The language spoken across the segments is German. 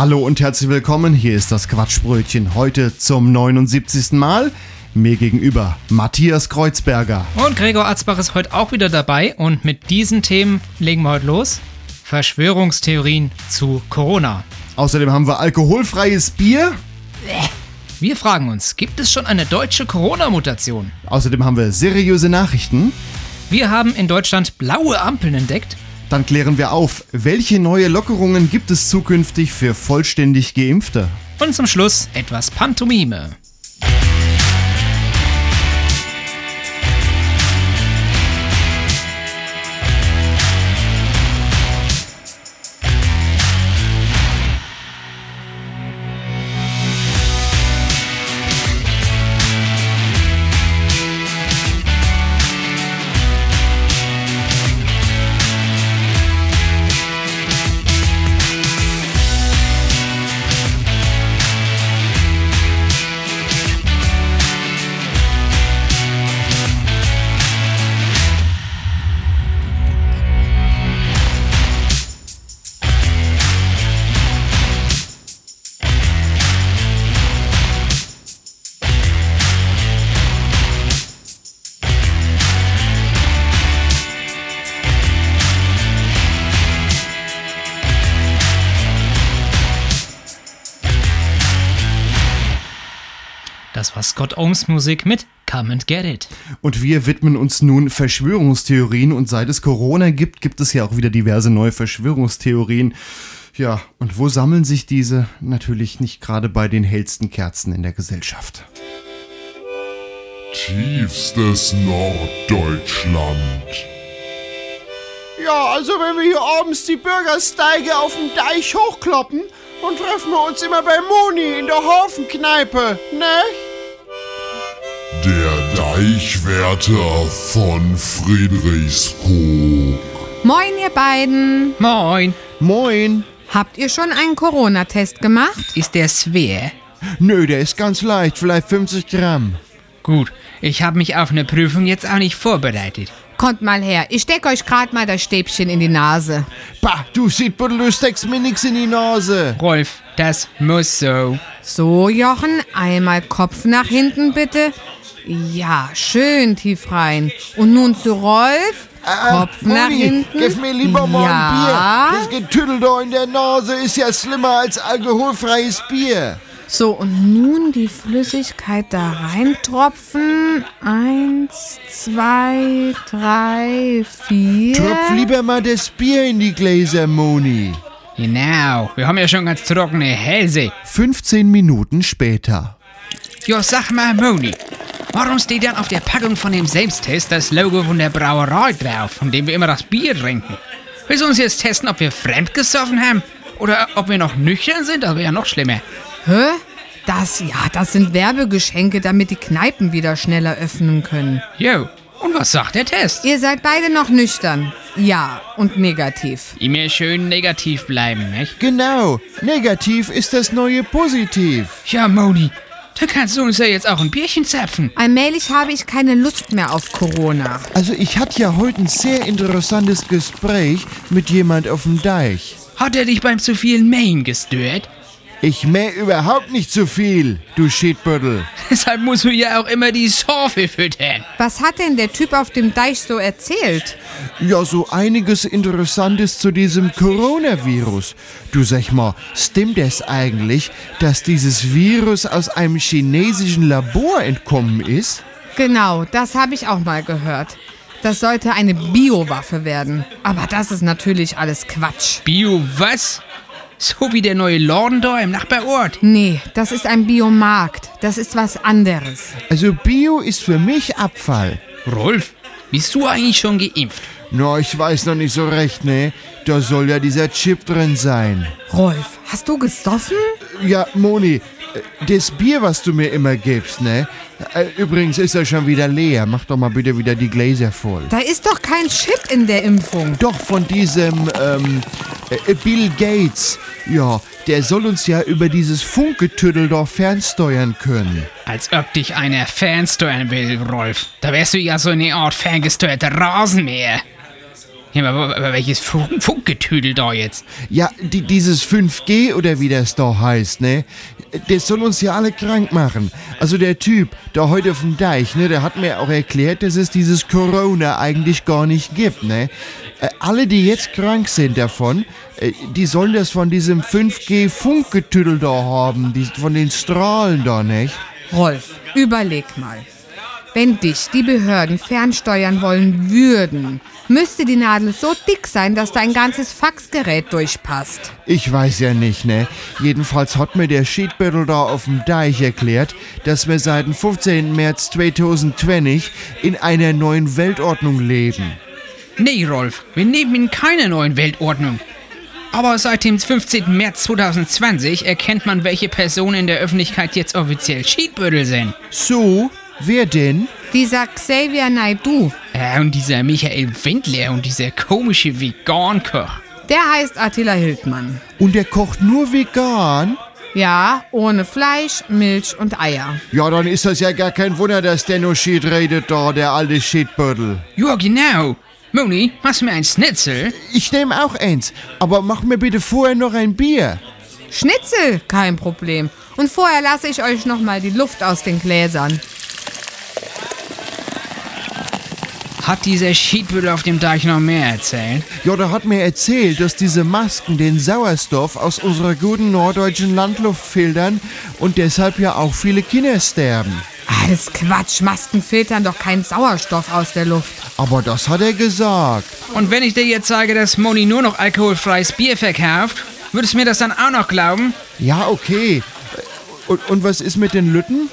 Hallo und herzlich willkommen. Hier ist das Quatschbrötchen. Heute zum 79. Mal. Mir gegenüber Matthias Kreuzberger. Und Gregor Atzbach ist heute auch wieder dabei und mit diesen Themen legen wir heute los. Verschwörungstheorien zu Corona. Außerdem haben wir alkoholfreies Bier. Wir fragen uns, gibt es schon eine deutsche Corona-Mutation? Außerdem haben wir seriöse Nachrichten. Wir haben in Deutschland blaue Ampeln entdeckt. Dann klären wir auf, welche neue Lockerungen gibt es zukünftig für vollständig Geimpfte. Und zum Schluss etwas Pantomime. Das war Scott Ohms Musik mit Come and Get It. Und wir widmen uns nun Verschwörungstheorien und seit es Corona gibt, gibt es ja auch wieder diverse neue Verschwörungstheorien. Ja, und wo sammeln sich diese? Natürlich nicht gerade bei den hellsten Kerzen in der Gesellschaft. Tiefstes Norddeutschland. Ja, also wenn wir hier abends die Bürgersteige auf dem Deich hochkloppen, dann treffen wir uns immer bei Moni in der Hafenkneipe, ne? Der Deichwärter von Friedrichskoog. Moin, ihr beiden. Moin. Moin! Habt ihr schon einen Corona-Test gemacht? Ist der schwer? Nö, der ist ganz leicht, vielleicht 50 Gramm. Gut, ich habe mich auf eine Prüfung jetzt auch nicht vorbereitet. Kommt mal her, ich steck euch grad mal das Stäbchen in die Nase. Bah, du Siedbuddel, du steckst mir nix in die Nase. Rolf, das muss so. So, Jochen, einmal Kopf nach hinten bitte. Ja, schön tief rein. Und nun zu Rolf. Kopf nach Moni, hinten. gib mir lieber mal ja. ein Bier. Das Getüdel da in der Nase ist ja schlimmer als alkoholfreies Bier. So, und nun die Flüssigkeit da reintropfen. Eins, zwei, drei, vier. Tropf lieber mal das Bier in die Gläser, Moni. Genau, wir haben ja schon ganz trockene Hälse. 15 Minuten später. Jo, sag mal, Moni, warum steht dann auf der Packung von dem Selbsttest das Logo von der Brauerei drauf, von dem wir immer das Bier trinken? Willst du uns jetzt testen, ob wir fremdgesoffen haben? Oder ob wir noch nüchtern sind? Das wäre ja noch schlimmer. Hä? Das, ja, das sind Werbegeschenke, damit die Kneipen wieder schneller öffnen können. Jo, und was sagt der Test? Ihr seid beide noch nüchtern. Ja, und negativ. Immer schön negativ bleiben, nicht? Genau, negativ ist das neue Positiv. Ja, Moni, da kannst du uns ja jetzt auch ein Bierchen zapfen. Allmählich habe ich keine Lust mehr auf Corona. Also ich hatte ja heute ein sehr interessantes Gespräch mit jemand auf dem Deich. Hat er dich beim zu vielen Mähen gestört? Ich mäh überhaupt nicht zu viel, du Schiedbüttel. Deshalb musst du ja auch immer die Sorfe füttern. Was hat denn der Typ auf dem Deich so erzählt? Ja, so einiges Interessantes zu diesem Coronavirus. Du sag mal, stimmt es eigentlich, dass dieses Virus aus einem chinesischen Labor entkommen ist? Genau, das habe ich auch mal gehört. Das sollte eine Biowaffe werden. Aber das ist natürlich alles Quatsch. Bio was? So wie der neue Lorden da im Nachbarort. Nee, das ist ein Biomarkt. Das ist was anderes. Also Bio ist für mich Abfall. Rolf, bist du eigentlich schon geimpft? Na, ich weiß noch nicht so recht, ne? Da soll ja dieser Chip drin sein. Rolf, hast du gesoffen? Ja, Moni, das Bier, was du mir immer gibst, ne? Äh, Übrigens ist er schon wieder leer. Mach doch mal bitte wieder die Gläser voll. Da ist doch kein Chip in der Impfung. Doch von diesem, ähm, äh, Bill Gates. Ja, der soll uns ja über dieses Funkgetüdel doch fernsteuern können. Als ob dich einer fernsteuern will, Rolf. Da wärst du ja so eine Art ferngesteuerter Rasenmäher. Ja, aber, aber welches Funk Funkgetüdel da jetzt? Ja, die, dieses 5G oder wie das da heißt, ne? Das soll uns ja alle krank machen. Also der Typ, da heute auf dem Deich, ne, der hat mir auch erklärt, dass es dieses Corona eigentlich gar nicht gibt, ne? Äh, alle, die jetzt krank sind davon, äh, die sollen das von diesem 5G-Funkgetüdel da haben, die, von den Strahlen da, nicht? Rolf, überleg mal. Wenn dich die Behörden fernsteuern wollen würden, müsste die Nadel so dick sein, dass dein ganzes Faxgerät durchpasst. Ich weiß ja nicht, ne? Jedenfalls hat mir der Schiedbüttel da auf dem Deich erklärt, dass wir seit dem 15. März 2020 in einer neuen Weltordnung leben. Nee, Rolf, wir leben in keiner neuen Weltordnung. Aber seit dem 15. März 2020 erkennt man, welche Personen in der Öffentlichkeit jetzt offiziell Cheatbüttel sind. So, wer denn? Dieser Xavier Naidu, Äh, und dieser Michael Wendler und dieser komische Vegan-Koch. der heißt Attila Hildmann. Und der kocht nur vegan? Ja, ohne Fleisch, Milch und Eier. Ja, dann ist das ja gar kein Wunder, dass der nur Schied redet da, der alte Schiedbüttel. Ja, genau. Moni, machst du mir ein Schnitzel? Ich nehme auch eins, aber mach mir bitte vorher noch ein Bier. Schnitzel, kein Problem. Und vorher lasse ich euch noch mal die Luft aus den Gläsern. Hat dieser Schiedbüttel auf dem Deich noch mehr erzählt? Ja, der hat mir erzählt, dass diese Masken den Sauerstoff aus unserer guten norddeutschen Landluft filtern und deshalb ja auch viele Kinder sterben. Alles Quatsch, Masken filtern doch keinen Sauerstoff aus der Luft. Aber das hat er gesagt. Und wenn ich dir jetzt sage, dass Moni nur noch alkoholfreies Bier verkauft, würdest du mir das dann auch noch glauben? Ja, okay. Und, und was ist mit den Lütten?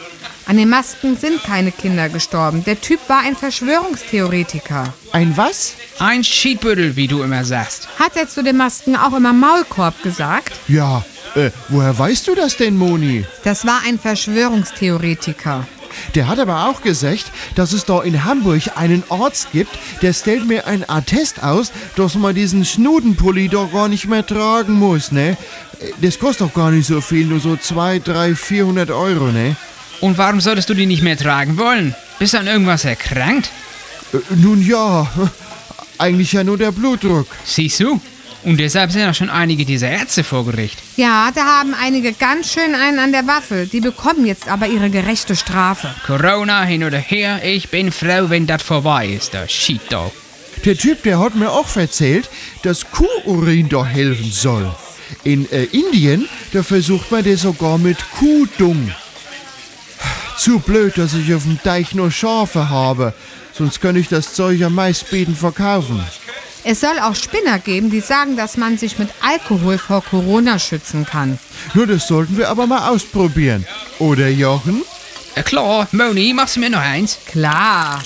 An den Masken sind keine Kinder gestorben. Der Typ war ein Verschwörungstheoretiker. Ein was? Ein Schiedbüttel, wie du immer sagst. Hat er zu den Masken auch immer Maulkorb gesagt? Ja, äh, woher weißt du das denn, Moni? Das war ein Verschwörungstheoretiker. Der hat aber auch gesagt, dass es da in Hamburg einen Arzt gibt, der stellt mir ein Attest aus, dass man diesen Schnudenpulli doch gar nicht mehr tragen muss, ne? Das kostet doch gar nicht so viel, nur so 2, 3, 400 Euro, ne? Und warum solltest du die nicht mehr tragen wollen? Bist du an irgendwas erkrankt? Äh, nun ja, eigentlich ja nur der Blutdruck. Siehst du? Und deshalb sind auch schon einige dieser Ärzte vor Gericht. Ja, da haben einige ganz schön einen an der Waffel. Die bekommen jetzt aber ihre gerechte Strafe. Corona hin oder her, ich bin froh, wenn das vorbei ist, der Sheepdog. Der Typ, der hat mir auch erzählt, dass Kuhurin da helfen soll. In äh, Indien, da versucht man das sogar mit Kuhdung. Zu blöd, dass ich auf dem Deich nur Schafe habe. Sonst könnte ich das Zeug am meistbieten verkaufen. Es soll auch Spinner geben, die sagen, dass man sich mit Alkohol vor Corona schützen kann. Nur das sollten wir aber mal ausprobieren. Oder Jochen? Ja klar, Moni, machst du mir noch eins? Klar.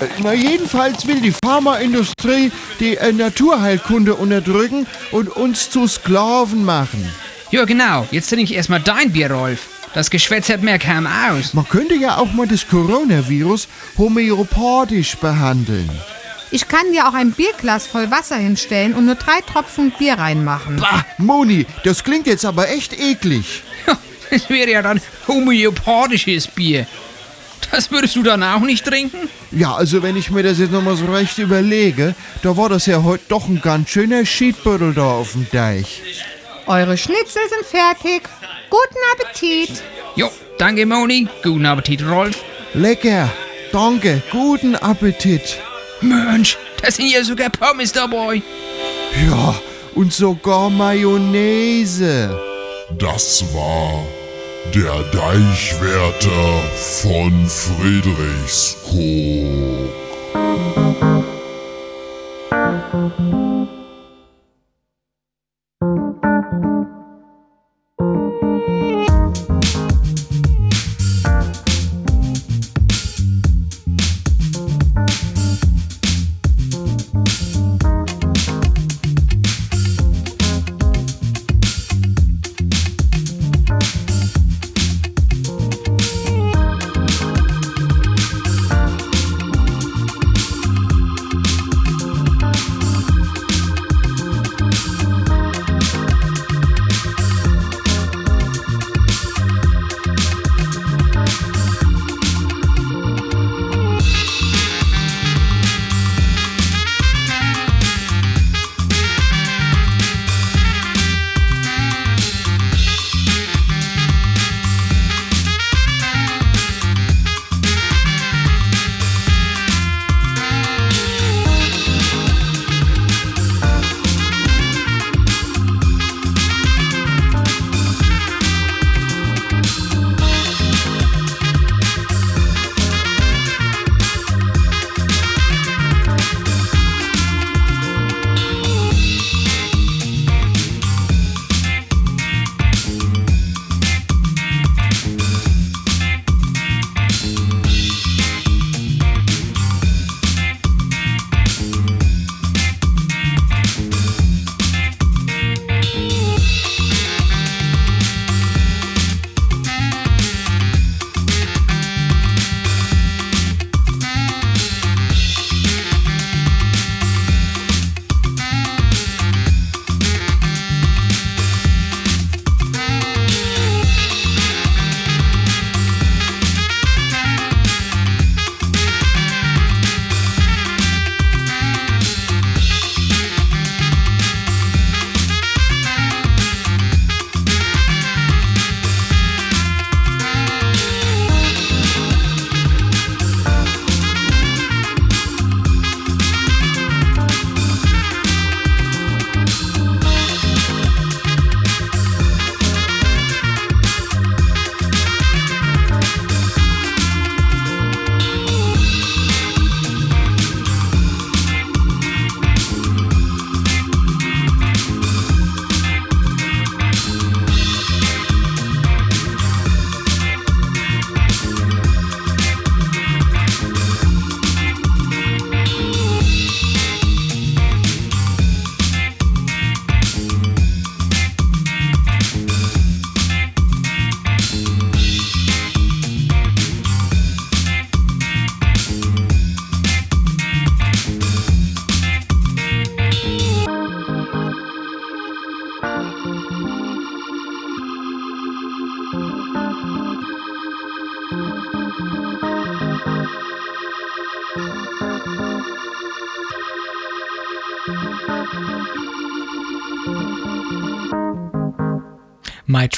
Äh, Na jedenfalls will die Pharmaindustrie die äh, Naturheilkunde unterdrücken und uns zu Sklaven machen. Ja genau, jetzt trinke ich erstmal dein Bier, Rolf. Das Geschwätz hat mehr kaum aus. Man könnte ja auch mal das Coronavirus homöopathisch behandeln. Ich kann dir auch ein Bierglas voll Wasser hinstellen und nur drei Tropfen Bier reinmachen. Bah, Moni, das klingt jetzt aber echt eklig. Das wäre ja dann homöopathisches Bier. Das würdest du dann auch nicht trinken? Ja, also wenn ich mir das jetzt nochmal so recht überlege, da war das ja heute doch ein ganz schöner Schiedbüttel da auf dem Deich. Eure Schnitzel sind fertig. Guten Appetit. Jo, danke Moni. Guten Appetit, Rolf. Lecker, danke, guten Appetit. Mensch, da sind ja sogar Pommes dabei. Ja, und sogar Mayonnaise. Das war der Deichwärter von Friedrichskoog.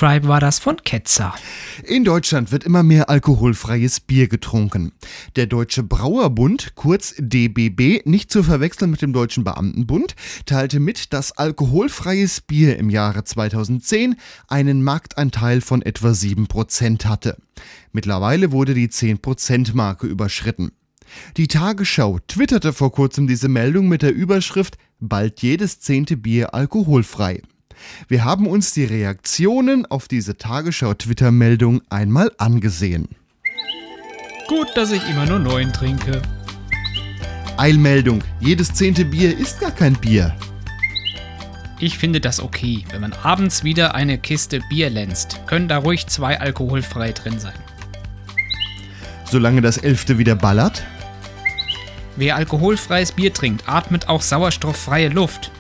Tribe war das von Ketzer. In Deutschland wird immer mehr alkoholfreies Bier getrunken. Der Deutsche Brauerbund, kurz DBB, nicht zu verwechseln mit dem Deutschen Beamtenbund, teilte mit, dass alkoholfreies Bier im Jahre 2010 einen Marktanteil von etwa 7% hatte. Mittlerweile wurde die 10%-Marke überschritten. Die Tagesschau twitterte vor kurzem diese Meldung mit der Überschrift Bald jedes zehnte Bier alkoholfrei. Wir haben uns die Reaktionen auf diese Tagesschau-Twitter-Meldung einmal angesehen. Gut, dass ich immer nur neun trinke. Eilmeldung: Jedes zehnte Bier ist gar kein Bier. Ich finde das okay. Wenn man abends wieder eine Kiste Bier länzt, können da ruhig zwei alkoholfrei drin sein. Solange das elfte wieder ballert. Wer alkoholfreies Bier trinkt, atmet auch sauerstofffreie Luft.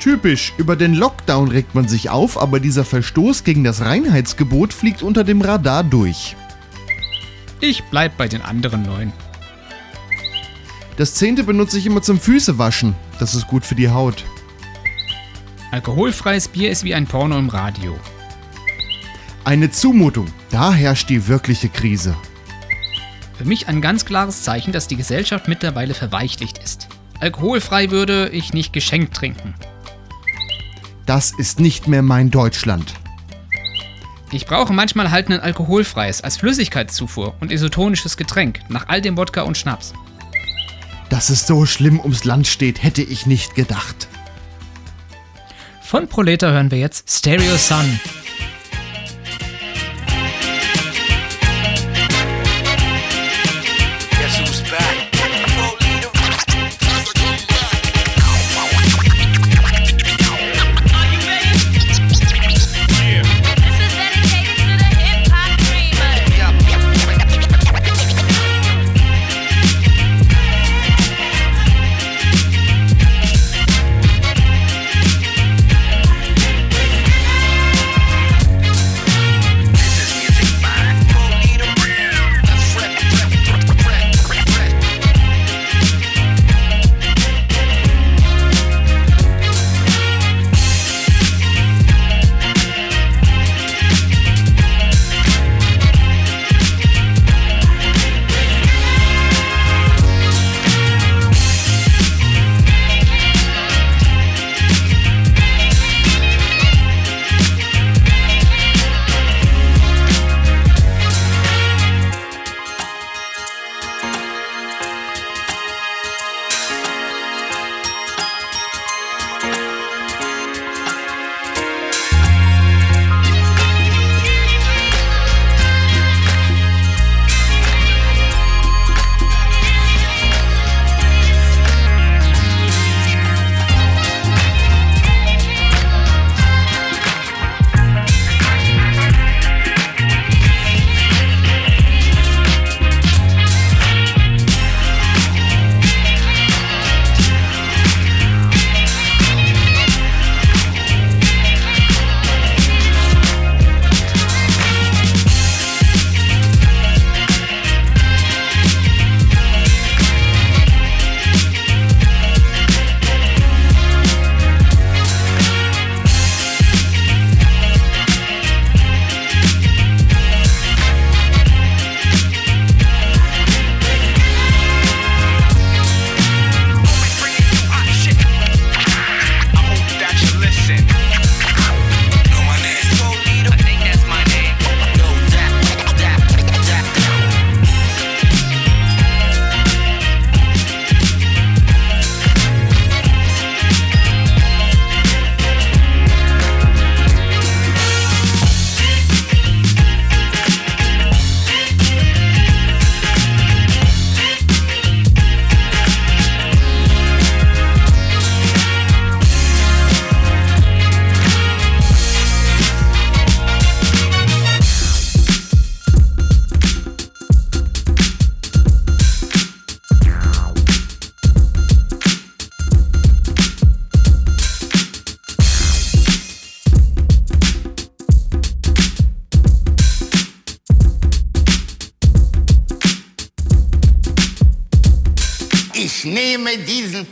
Typisch, über den Lockdown regt man sich auf, aber dieser Verstoß gegen das Reinheitsgebot fliegt unter dem Radar durch. Ich bleib bei den anderen neun. Das zehnte benutze ich immer zum Füßewaschen. Das ist gut für die Haut. Alkoholfreies Bier ist wie ein Porno im Radio. Eine Zumutung. Da herrscht die wirkliche Krise. Für mich ein ganz klares Zeichen, dass die Gesellschaft mittlerweile verweichlicht ist. Alkoholfrei würde ich nicht geschenkt trinken. Das ist nicht mehr mein Deutschland. Ich brauche manchmal halt ein alkoholfreies als Flüssigkeitszufuhr und isotonisches Getränk nach all dem Wodka und Schnaps. Dass es so schlimm ums Land steht, hätte ich nicht gedacht. Von Proleta hören wir jetzt Stereo Sun.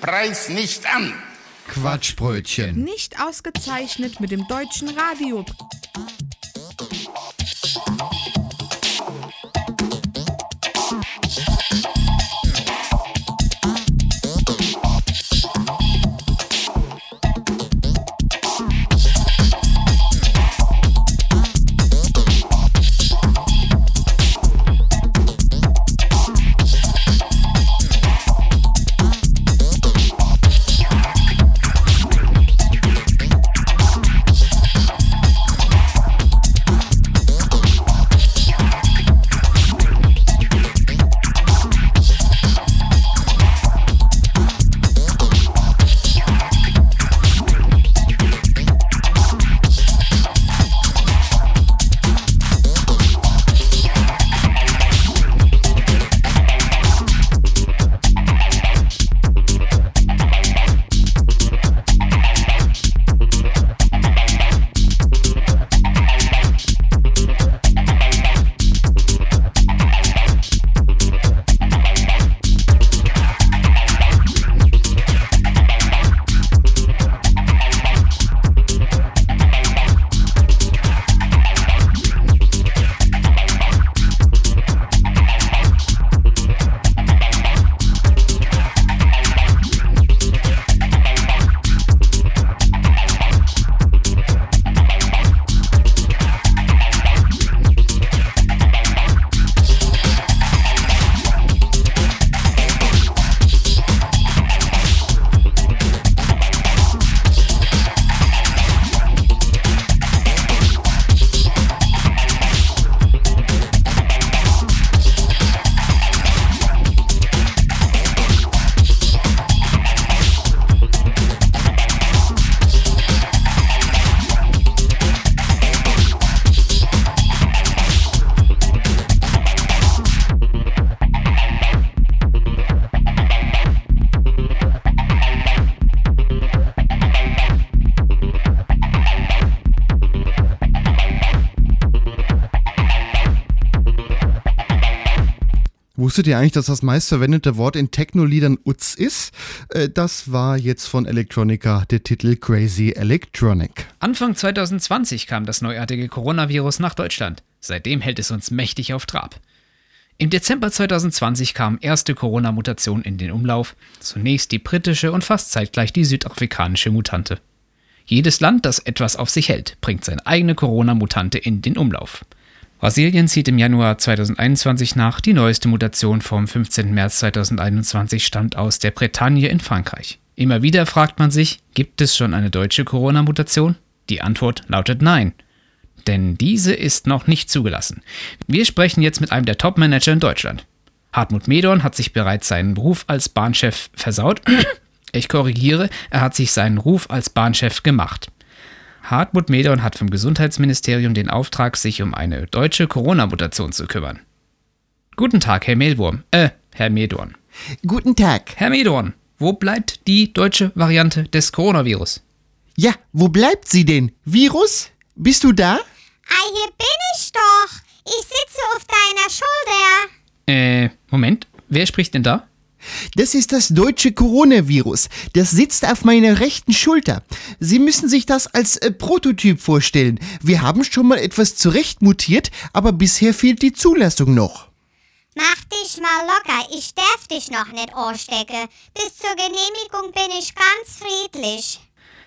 Preis nicht an. Quatschbrötchen. Nicht ausgezeichnet mit dem deutschen Radio. Wusstet ihr eigentlich, dass das meistverwendete Wort in Techno-Liedern Utz ist? Äh, Das war jetzt von Electronica der Titel Crazy Electronic. Anfang 2020 kam das neuartige Coronavirus nach Deutschland. Seitdem hält es uns mächtig auf Trab. Im Dezember 2020 kamen erste Corona-Mutationen in den Umlauf. Zunächst die britische und fast zeitgleich die südafrikanische Mutante. Jedes Land, das etwas auf sich hält, bringt seine eigene Corona-Mutante in den Umlauf. Brasilien zieht im Januar 2021 nach. Die neueste Mutation vom 15. März 2021 stammt aus der Bretagne in Frankreich. Immer wieder fragt man sich, gibt es schon eine deutsche Corona-Mutation? Die Antwort lautet nein. Denn diese ist noch nicht zugelassen. Wir sprechen jetzt mit einem der Top-Manager in Deutschland. Hartmut Medorn hat sich bereits seinen Beruf als Bahnchef versaut. Ich korrigiere, er hat sich seinen Ruf als Bahnchef gemacht. Hartmut Medorn hat vom Gesundheitsministerium den Auftrag, sich um eine deutsche Corona-Mutation zu kümmern. Guten Tag, Herr Mehlwurm. Äh, Herr Medorn. Guten Tag. Herr Medorn, wo bleibt die deutsche Variante des Coronavirus? Ja, wo bleibt sie denn? Virus? Bist du da? Ah, hier bin ich doch. Ich sitze auf deiner Schulter. Äh, Moment, wer spricht denn da? Das ist das deutsche Coronavirus. Das sitzt auf meiner rechten Schulter. Sie müssen sich das als äh, Prototyp vorstellen. Wir haben schon mal etwas zurechtmutiert, aber bisher fehlt die Zulassung noch. Mach dich mal locker. Ich darf dich noch nicht anstecken. Bis zur Genehmigung bin ich ganz friedlich.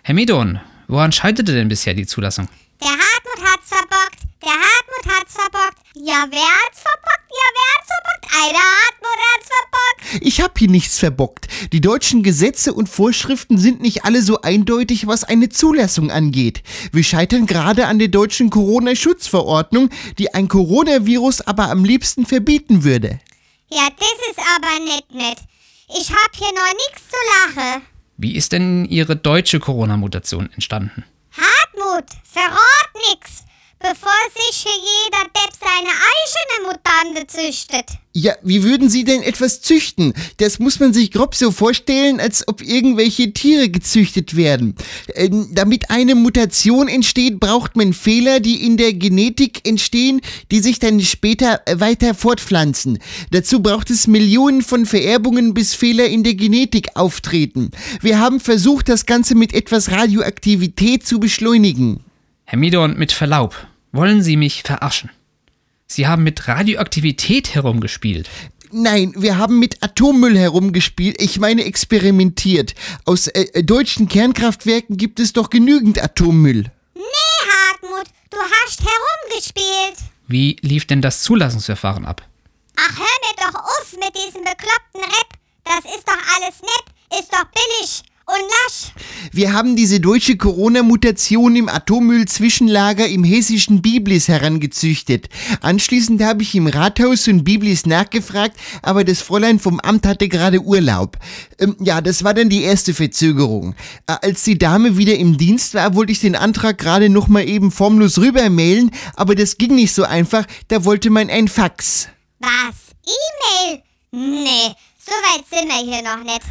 Herr Medorn, woran scheiterte denn bisher die Zulassung? Der Hartmut hat's verbockt. Der Hartmut hat's verbockt. Ja, wer hat's verbockt? Ja, wer hat's verbockt? Ei, der Hartmut hat's verbockt. Ich hab hier nichts verbockt. Die deutschen Gesetze und Vorschriften sind nicht alle so eindeutig, was eine Zulassung angeht. Wir scheitern gerade an der deutschen Corona-Schutzverordnung, die ein Coronavirus aber am liebsten verbieten würde. Ja, das ist aber nicht nett. Ich hab hier noch nichts zu lachen. Wie ist denn Ihre deutsche Corona-Mutation entstanden? Hartmut, verrat nix. Bevor sich hier jeder Depp seine eigene Mutante züchtet. Ja, wie würden Sie denn etwas züchten? Das muss man sich grob so vorstellen, als ob irgendwelche Tiere gezüchtet werden. Ähm, damit eine Mutation entsteht, braucht man Fehler, die in der Genetik entstehen, die sich dann später weiter fortpflanzen. Dazu braucht es Millionen von Vererbungen, bis Fehler in der Genetik auftreten. Wir haben versucht, das Ganze mit etwas Radioaktivität zu beschleunigen. Herr Midon, mit Verlaub, wollen Sie mich verarschen? Sie haben mit Radioaktivität herumgespielt. Nein, wir haben mit Atommüll herumgespielt, ich meine experimentiert. Aus äh, äh, deutschen Kernkraftwerken gibt es doch genügend Atommüll. Nee, Hartmut, du hast herumgespielt. Wie lief denn das Zulassungsverfahren ab? Ach, hör mir doch auf mit diesem bekloppten Rap. Das ist doch alles nett, ist doch billig und lasch. Wir haben diese deutsche Corona-Mutation im Atommüll-Zwischenlager im hessischen Biblis herangezüchtet. Anschließend habe ich im Rathaus und Biblis nachgefragt, aber das Fräulein vom Amt hatte gerade Urlaub. Ähm, ja, das war dann die erste Verzögerung. Äh, als die Dame wieder im Dienst war, wollte ich den Antrag gerade noch mal eben formlos rübermailen, aber das ging nicht so einfach, da wollte man ein Fax. Was? E-Mail? Nee, so weit sind wir hier noch nicht.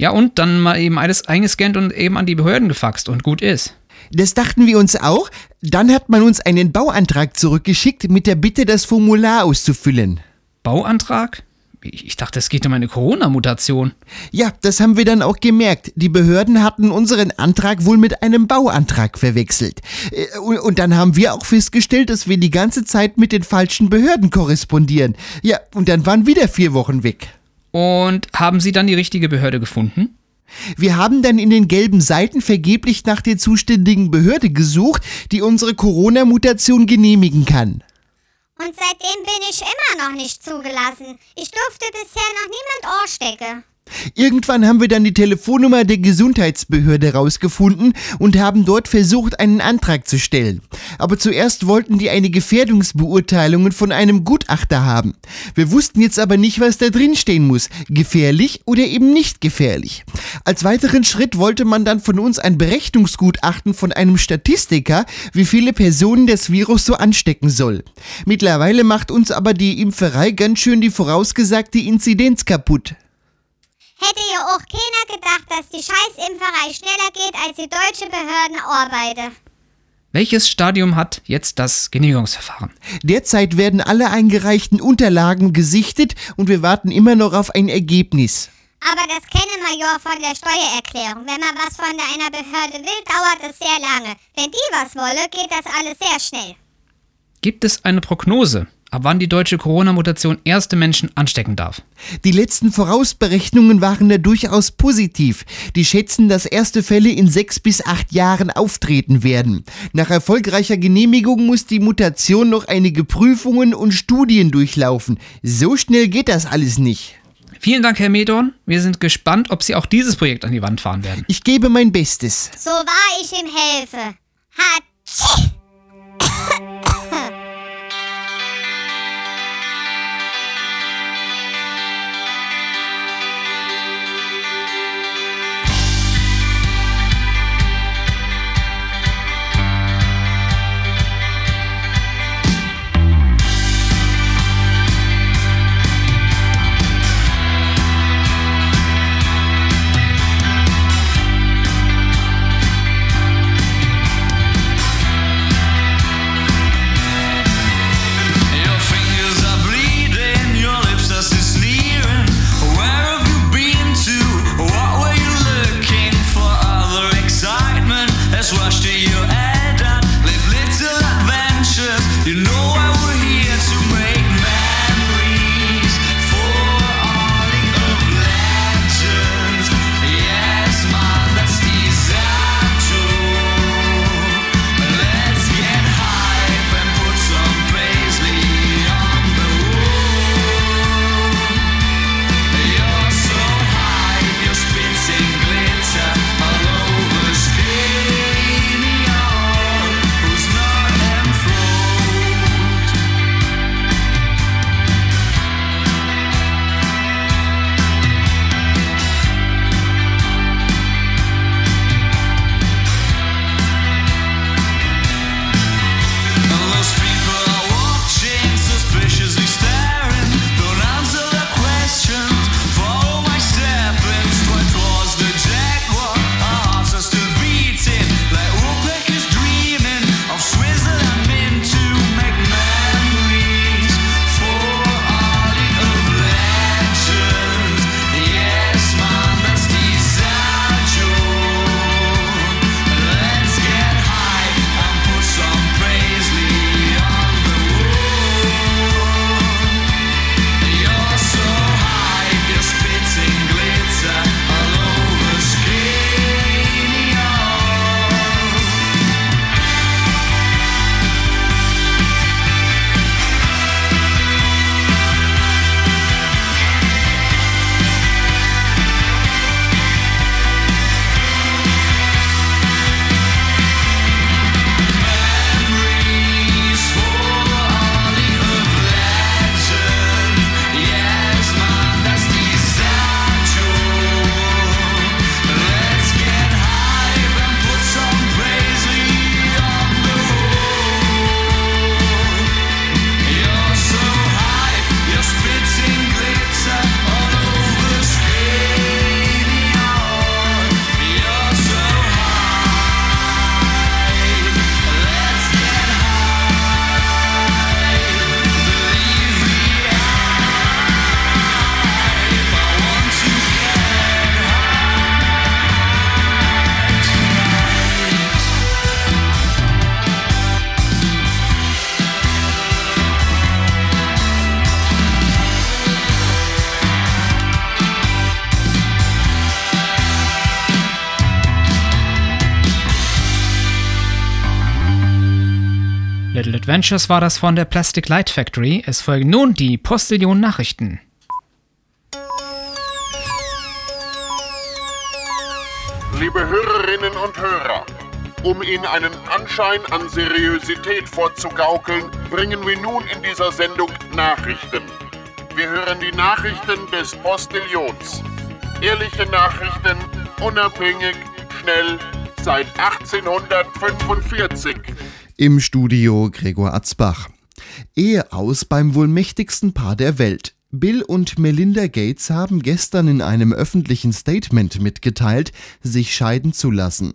Ja, und dann mal eben alles eingescannt und eben an die Behörden gefaxt und gut ist. Das dachten wir uns auch. Dann hat man uns einen Bauantrag zurückgeschickt mit der Bitte, das Formular auszufüllen. Bauantrag? Ich dachte, es geht um eine Corona-Mutation. Ja, das haben wir dann auch gemerkt. Die Behörden hatten unseren Antrag wohl mit einem Bauantrag verwechselt. Äh, und dann haben wir auch festgestellt, dass wir die ganze Zeit mit den falschen Behörden korrespondieren. Ja, und dann waren wieder vier Wochen weg. Und haben Sie dann die richtige Behörde gefunden? Wir haben dann in den gelben Seiten vergeblich nach der zuständigen Behörde gesucht, die unsere Corona-Mutation genehmigen kann. Und seitdem bin ich immer noch nicht zugelassen. Ich durfte bisher noch niemand Ohrstecke. Irgendwann haben wir dann die Telefonnummer der Gesundheitsbehörde rausgefunden und haben dort versucht, einen Antrag zu stellen. Aber zuerst wollten die eine Gefährdungsbeurteilung von einem Gutachter haben. Wir wussten jetzt aber nicht, was da drin stehen muss. Gefährlich oder eben nicht gefährlich. Als weiteren Schritt wollte man dann von uns ein Berechnungsgutachten von einem Statistiker, wie viele Personen das Virus so anstecken soll. Mittlerweile macht uns aber die Impferei ganz schön die vorausgesagte Inzidenz kaputt. Hätte ja auch keiner gedacht, dass die Scheißimpferei schneller geht als die deutsche Behördenarbeit. Welches Stadium hat jetzt das Genehmigungsverfahren? Derzeit werden alle eingereichten Unterlagen gesichtet und wir warten immer noch auf ein Ergebnis. Aber das kennen wir ja von der Steuererklärung. Wenn man was von einer Behörde will, dauert es sehr lange. Wenn die was wolle, geht das alles sehr schnell. Gibt es eine Prognose, ab wann die deutsche Corona-Mutation erste Menschen anstecken darf? Die letzten Vorausberechnungen waren da durchaus positiv. Die schätzen, dass erste Fälle in sechs bis acht Jahren auftreten werden. Nach erfolgreicher Genehmigung muss die Mutation noch einige Prüfungen und Studien durchlaufen. So schnell geht das alles nicht. Vielen Dank, Herr Medorn. Wir sind gespannt, ob Sie auch dieses Projekt an die Wand fahren werden. Ich gebe mein Bestes. So wahr ich ihm helfe. Hatschi! Adventures war das von der Plastic Light Factory. Es folgen nun die Postillion Nachrichten. Liebe Hörerinnen und Hörer, um Ihnen einen Anschein an Seriosität vorzugaukeln, bringen wir nun in dieser Sendung Nachrichten. Wir hören die Nachrichten des Postillions. Ehrliche Nachrichten, unabhängig, schnell, seit 1845. Im Studio Gregor Atzbach. Ehe aus beim wohl mächtigsten Paar der Welt. Bill und Melinda Gates haben gestern in einem öffentlichen Statement mitgeteilt, sich scheiden zu lassen.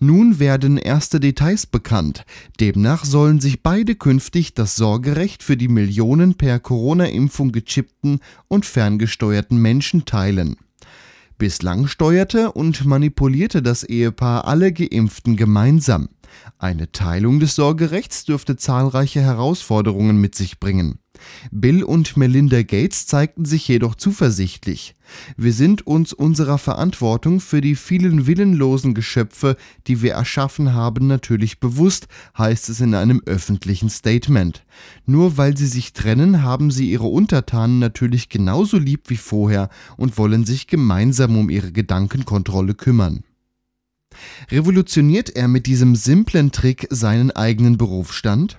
Nun werden erste Details bekannt. Demnach sollen sich beide künftig das Sorgerecht für die Millionen per Corona-Impfung gechippten und ferngesteuerten Menschen teilen. Bislang steuerte und manipulierte das Ehepaar alle Geimpften gemeinsam. Eine Teilung des Sorgerechts dürfte zahlreiche Herausforderungen mit sich bringen. Bill und Melinda Gates zeigten sich jedoch zuversichtlich. Wir sind uns unserer Verantwortung für die vielen willenlosen Geschöpfe, die wir erschaffen haben, natürlich bewusst, heißt es in einem öffentlichen Statement. Nur weil sie sich trennen, haben sie ihre Untertanen natürlich genauso lieb wie vorher und wollen sich gemeinsam um ihre Gedankenkontrolle kümmern. Revolutioniert er mit diesem simplen Trick seinen eigenen Berufsstand?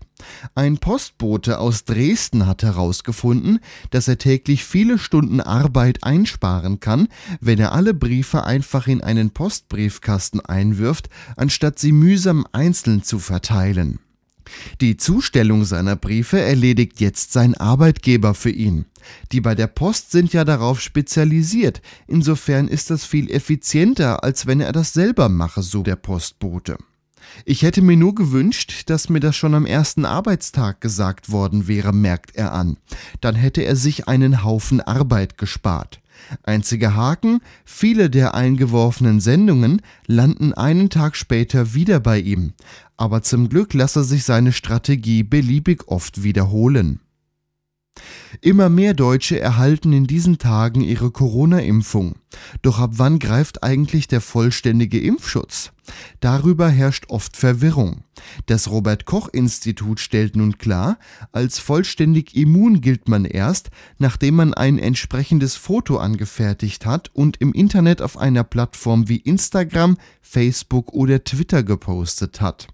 Ein Postbote aus Dresden hat herausgefunden, dass er täglich viele Stunden Arbeit einsparen kann, wenn er alle Briefe einfach in einen Postbriefkasten einwirft, anstatt sie mühsam einzeln zu verteilen. Die Zustellung seiner Briefe erledigt jetzt sein Arbeitgeber für ihn. Die bei der Post sind ja darauf spezialisiert, insofern ist das viel effizienter, als wenn er das selber mache, so der Postbote. Ich hätte mir nur gewünscht, dass mir das schon am ersten Arbeitstag gesagt worden wäre, merkt er an. Dann hätte er sich einen Haufen Arbeit gespart. Einziger Haken, viele der eingeworfenen Sendungen landen einen Tag später wieder bei ihm. Aber zum Glück lasse sich seine Strategie beliebig oft wiederholen. Immer mehr Deutsche erhalten in diesen Tagen ihre Corona-Impfung. Doch ab wann greift eigentlich der vollständige Impfschutz? Darüber herrscht oft Verwirrung. Das Robert Koch Institut stellt nun klar, als vollständig immun gilt man erst, nachdem man ein entsprechendes Foto angefertigt hat und im Internet auf einer Plattform wie Instagram, Facebook oder Twitter gepostet hat.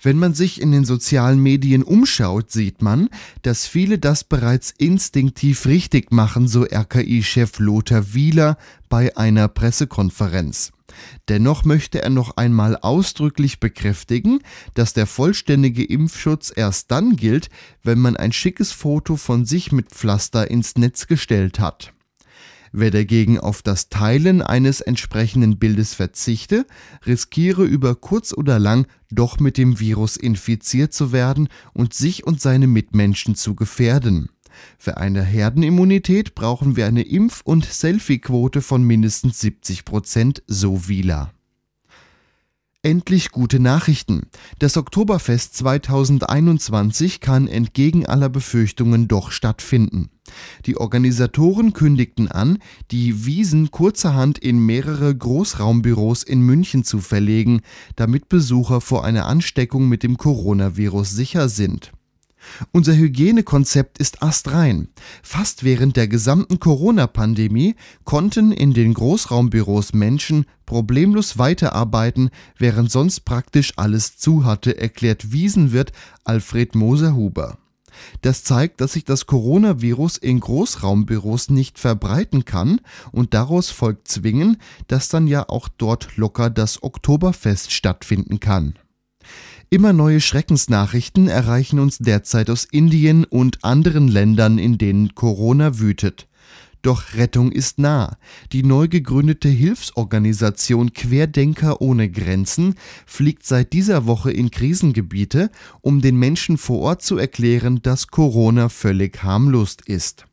Wenn man sich in den sozialen Medien umschaut, sieht man, dass viele das bereits instinktiv richtig machen, so RKI-Chef Lothar Wieler bei einer Pressekonferenz. Dennoch möchte er noch einmal ausdrücklich bekräftigen, dass der vollständige Impfschutz erst dann gilt, wenn man ein schickes Foto von sich mit Pflaster ins Netz gestellt hat. Wer dagegen auf das Teilen eines entsprechenden Bildes verzichte, riskiere über kurz oder lang doch mit dem Virus infiziert zu werden und sich und seine Mitmenschen zu gefährden. Für eine Herdenimmunität brauchen wir eine Impf- und Selfie-Quote von mindestens 70 Prozent, so Wieler. Endlich gute Nachrichten. Das Oktoberfest 2021 kann entgegen aller Befürchtungen doch stattfinden. Die Organisatoren kündigten an, die Wiesen kurzerhand in mehrere Großraumbüros in München zu verlegen, damit Besucher vor einer Ansteckung mit dem Coronavirus sicher sind. Unser Hygienekonzept ist astrein. Fast während der gesamten Corona-Pandemie konnten in den Großraumbüros Menschen problemlos weiterarbeiten, während sonst praktisch alles zu hatte, erklärt Wiesenwirt Alfred Moser-Huber. Das zeigt, dass sich das Coronavirus in Großraumbüros nicht verbreiten kann und daraus folgt zwingen, dass dann ja auch dort locker das Oktoberfest stattfinden kann. Immer neue Schreckensnachrichten erreichen uns derzeit aus Indien und anderen Ländern, in denen Corona wütet. Doch Rettung ist nah. Die neu gegründete Hilfsorganisation Querdenker ohne Grenzen fliegt seit dieser Woche in Krisengebiete, um den Menschen vor Ort zu erklären, dass Corona völlig harmlos ist.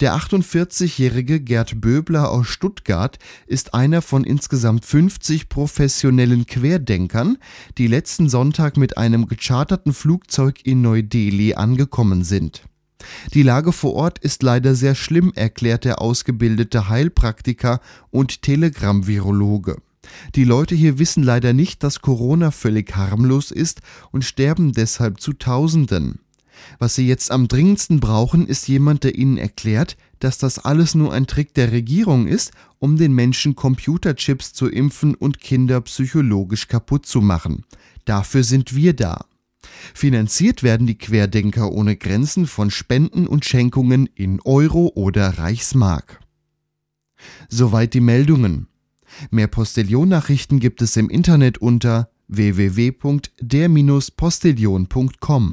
Der 48-jährige Gerd Böbler aus Stuttgart ist einer von insgesamt 50 professionellen Querdenkern, die letzten Sonntag mit einem gecharterten Flugzeug in Neu-Delhi angekommen sind. Die Lage vor Ort ist leider sehr schlimm, erklärt der ausgebildete Heilpraktiker und Telegram-Virologe. Die Leute hier wissen leider nicht, dass Corona völlig harmlos ist und sterben deshalb zu Tausenden. Was sie jetzt am dringendsten brauchen, ist jemand, der ihnen erklärt, dass das alles nur ein Trick der Regierung ist, um den Menschen Computerchips zu impfen und Kinder psychologisch kaputt zu machen. Dafür sind wir da. Finanziert werden die Querdenker ohne Grenzen von Spenden und Schenkungen in Euro oder Reichsmark. Soweit die Meldungen. Mehr Postillon-Nachrichten gibt es im Internet unter www.der-postillon.com.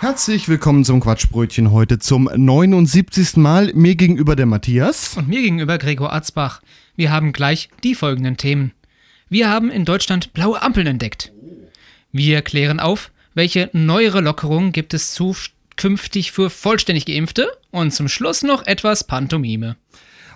Herzlich willkommen zum Quatschbrötchen heute zum 79. Mal. Mir gegenüber der Matthias. Und mir gegenüber Gregor Arzbach. Wir haben gleich die folgenden Themen. Wir haben in Deutschland blaue Ampeln entdeckt. Wir klären auf, welche neuere Lockerungen gibt es zukünftig für vollständig Geimpfte. Und zum Schluss noch etwas Pantomime.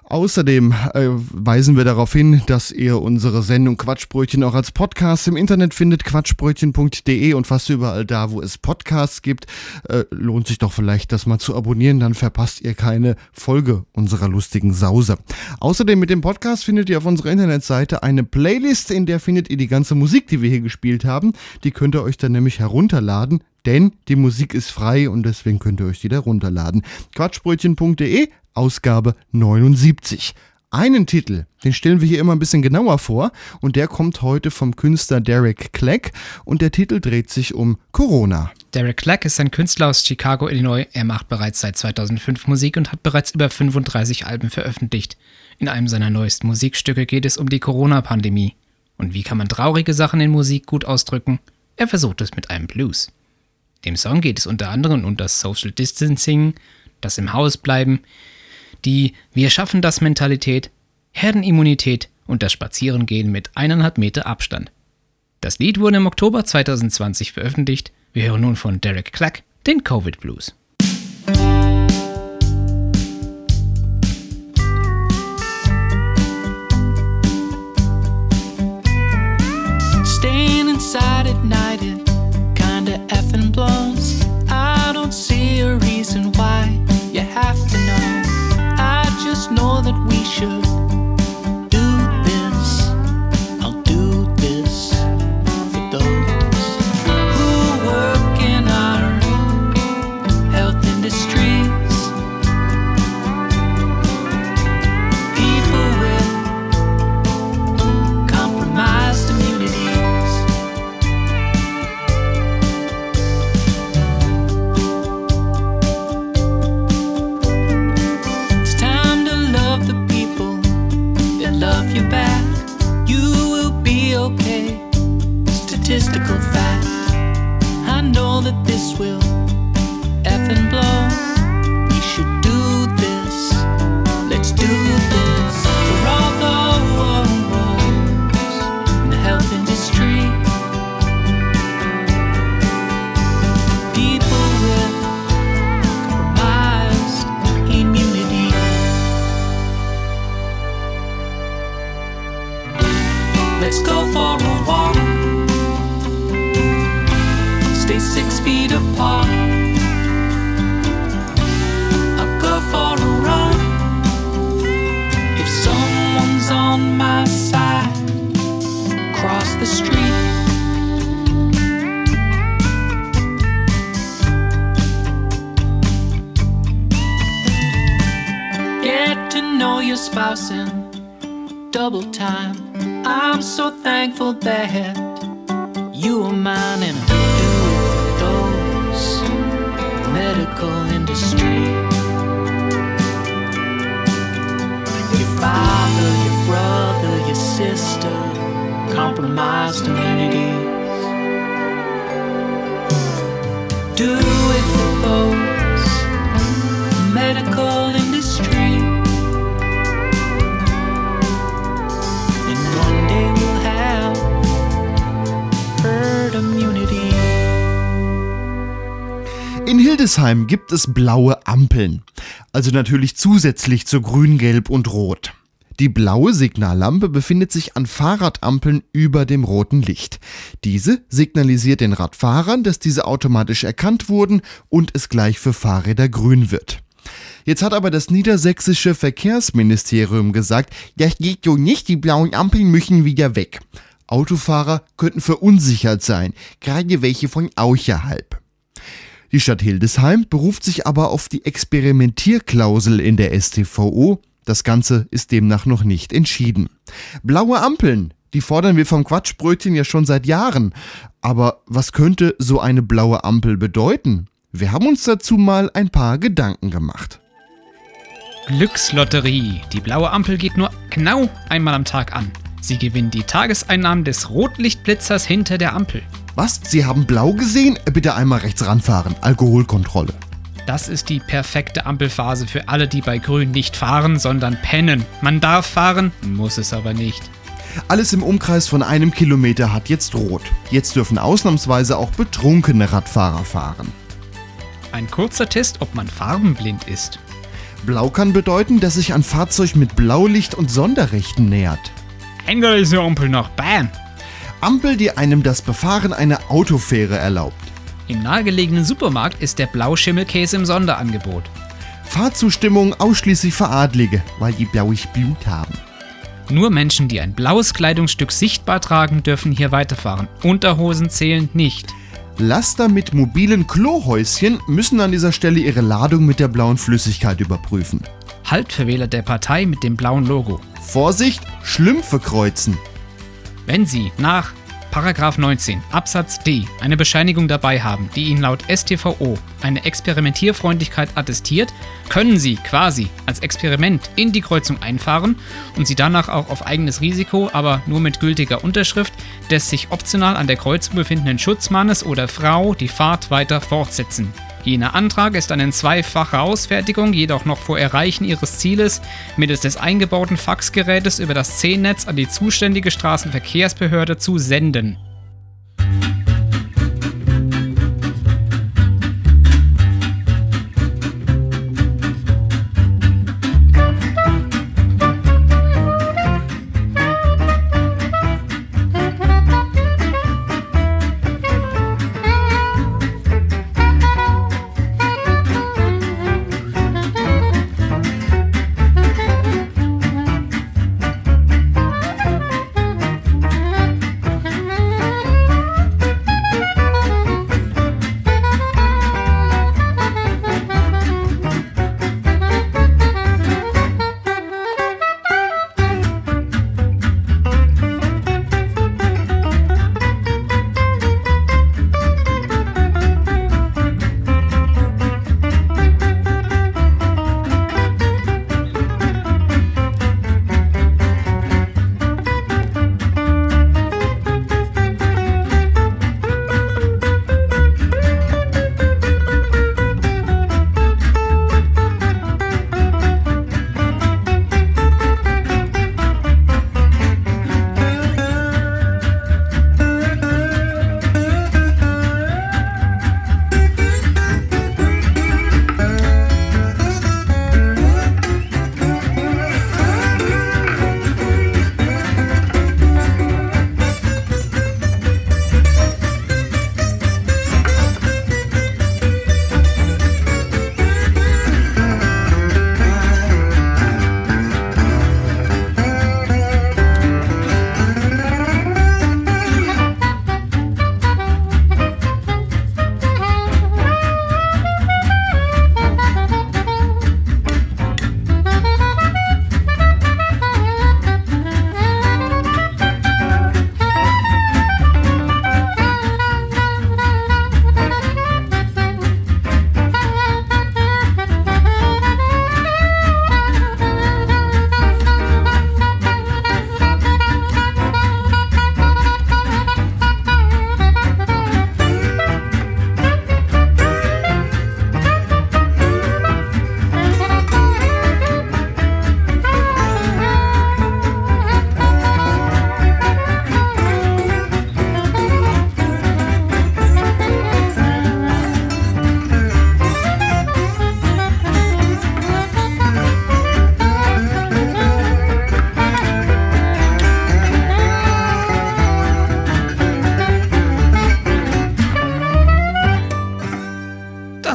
Außerdem äh, weisen wir darauf hin, dass ihr unsere Sendung Quatschbrötchen auch als Podcast im Internet findet, quatschbrötchen.de und fast überall da, wo es Podcasts gibt. Äh, lohnt sich doch vielleicht, das mal zu abonnieren, dann verpasst ihr keine Folge unserer lustigen Sause. Außerdem mit dem Podcast findet ihr auf unserer Internetseite eine Playlist, in der findet ihr die ganze Musik, die wir hier gespielt haben. Die könnt ihr euch dann nämlich herunterladen. Denn die Musik ist frei und deswegen könnt ihr euch die da runterladen. Quatschbrötchen.de Ausgabe 79. Einen Titel, den stellen wir hier immer ein bisschen genauer vor und der kommt heute vom Künstler Derek Clegg und der Titel dreht sich um Corona. Derek Clack ist ein Künstler aus Chicago, Illinois. Er macht bereits seit 2005 Musik und hat bereits über 35 Alben veröffentlicht. In einem seiner neuesten Musikstücke geht es um die Corona-Pandemie. Und wie kann man traurige Sachen in Musik gut ausdrücken? Er versucht es mit einem Blues. Dem Song geht es unter anderem um das Social Distancing, das im Haus bleiben, die Wir schaffen das Mentalität, Herdenimmunität und das Spazierengehen mit eineinhalb Meter Abstand. Das Lied wurde im Oktober 2020 veröffentlicht. Wir hören nun von Derek Clack den Covid Blues. Should that this will effing blow. We should do this. Let's do this for all those in the health industry. People with compromised immunity. Let's go for a walk. Feet apart. I'll go for a run. If someone's on my side, cross the street. Get to know your spouse in double time. I'm so thankful that you are mine and industry. Your father, your brother, your sister, compromised immunities. Do it for those medical In Hildesheim gibt es blaue Ampeln. Also natürlich zusätzlich zu grün, gelb und rot. Die blaue Signallampe befindet sich an Fahrradampeln über dem roten Licht. Diese signalisiert den Radfahrern, dass diese automatisch erkannt wurden und es gleich für Fahrräder grün wird. Jetzt hat aber das niedersächsische Verkehrsministerium gesagt, das geht so nicht, die blauen Ampeln müssen wieder weg. Autofahrer könnten verunsichert sein, gerade welche von außerhalb. Die Stadt Hildesheim beruft sich aber auf die Experimentierklausel in der StVO. Das Ganze ist demnach noch nicht entschieden. Blaue Ampeln, die fordern wir vom Quatschbrötchen ja schon seit Jahren. Aber was könnte so eine blaue Ampel bedeuten? Wir haben uns dazu mal ein paar Gedanken gemacht. Glückslotterie. Die blaue Ampel geht nur genau einmal am Tag an. Sie gewinnt die Tageseinnahmen des Rotlichtblitzers hinter der Ampel. Was? Sie haben blau gesehen? Bitte einmal rechts ranfahren. Alkoholkontrolle. Das ist die perfekte Ampelphase für alle, die bei Grün nicht fahren, sondern pennen. Man darf fahren, muss es aber nicht. Alles im Umkreis von einem Kilometer hat jetzt rot. Jetzt dürfen ausnahmsweise auch betrunkene Radfahrer fahren. Ein kurzer Test, ob man farbenblind ist. Blau kann bedeuten, dass sich ein Fahrzeug mit Blaulicht und Sonderrechten nähert. Ändere diese Ampel nach Bam. Ampel, die einem das Befahren einer Autofähre erlaubt. Im nahegelegenen Supermarkt ist der Blauschimmelkäse im Sonderangebot. Fahrzustimmung ausschließlich für Adlige, weil die blaues Blut haben. Nur Menschen, die ein blaues Kleidungsstück sichtbar tragen, dürfen hier weiterfahren. Unterhosen zählen nicht. Laster mit mobilen Klohäuschen müssen an dieser Stelle ihre Ladung mit der blauen Flüssigkeit überprüfen. Halt für Wähler der Partei mit dem blauen Logo. Vorsicht, Schlümpfe kreuzen. Wenn Sie nach Paragraph 19 Absatz D eine Bescheinigung dabei haben, die Ihnen laut StVO eine Experimentierfreundlichkeit attestiert, können Sie quasi als Experiment in die Kreuzung einfahren und Sie danach auch auf eigenes Risiko, aber nur mit gültiger Unterschrift des sich optional an der Kreuzung befindenden Schutzmannes oder Frau die Fahrt weiter fortsetzen. Jener Antrag ist dann in zweifacher Ausfertigung, jedoch noch vor Erreichen Ihres Zieles, mittels des eingebauten Faxgerätes über das C-Netz an die zuständige Straßenverkehrsbehörde zu senden.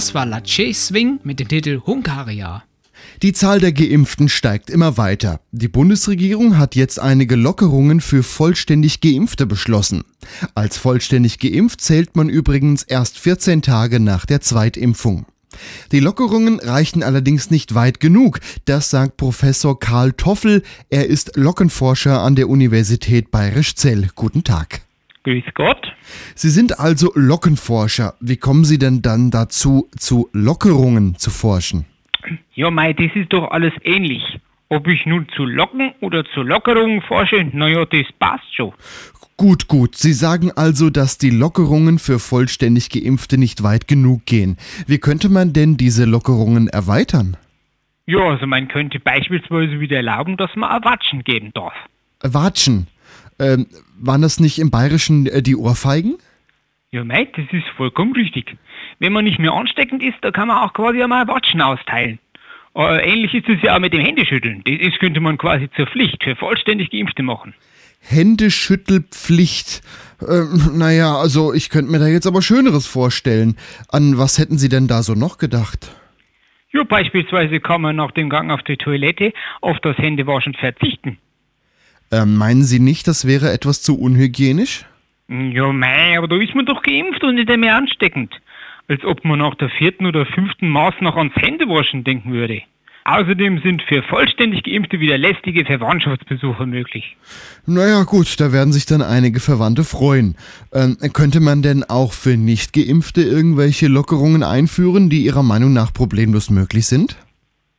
Das war Lache Swing mit dem Titel Hungaria. Die Zahl der Geimpften steigt immer weiter. Die Bundesregierung hat jetzt einige Lockerungen für vollständig Geimpfte beschlossen. Als vollständig geimpft zählt man übrigens erst 14 Tage nach der Zweitimpfung. Die Lockerungen reichen allerdings nicht weit genug, das sagt Professor Karl Toffel. Er ist Lockenforscher an der Universität Bayerisch-Zell. Guten Tag. Grüß Gott. Sie sind also Lockenforscher. Wie kommen Sie denn dann dazu, zu Lockerungen zu forschen? Ja, mei, das ist doch alles ähnlich. Ob ich nun zu Locken oder zu Lockerungen forsche, naja, das passt schon. Gut, gut. Sie sagen also, dass die Lockerungen für vollständig Geimpfte nicht weit genug gehen. Wie könnte man denn diese Lockerungen erweitern? Ja, also man könnte beispielsweise wieder erlauben, dass man Watschen geben darf. Watschen. Ähm, waren das nicht im Bayerischen äh, die Ohrfeigen? Ja, mei, das ist vollkommen richtig. Wenn man nicht mehr ansteckend ist, da kann man auch quasi einmal Watschen austeilen. Äh, ähnlich ist es ja auch mit dem Händeschütteln. Das das könnte man quasi zur Pflicht für vollständig Geimpfte machen. Händeschüttelpflicht. Ähm, naja, also ich könnte mir da jetzt aber Schöneres vorstellen. An was hätten Sie denn da so noch gedacht? Ja, beispielsweise kann man nach dem Gang auf die Toilette auf das Händewaschen verzichten. Ähm, meinen Sie nicht, das wäre etwas zu unhygienisch? Ja, mei, aber da ist man doch geimpft und nicht mehr ansteckend. Als ob man nach der vierten oder fünften Maß noch ans Händewaschen denken würde. Außerdem sind für vollständig Geimpfte wieder lästige Verwandtschaftsbesuche möglich. Naja, gut, da werden sich dann einige Verwandte freuen. Ähm, könnte man denn auch für Nicht-Geimpfte irgendwelche Lockerungen einführen, die Ihrer Meinung nach problemlos möglich sind?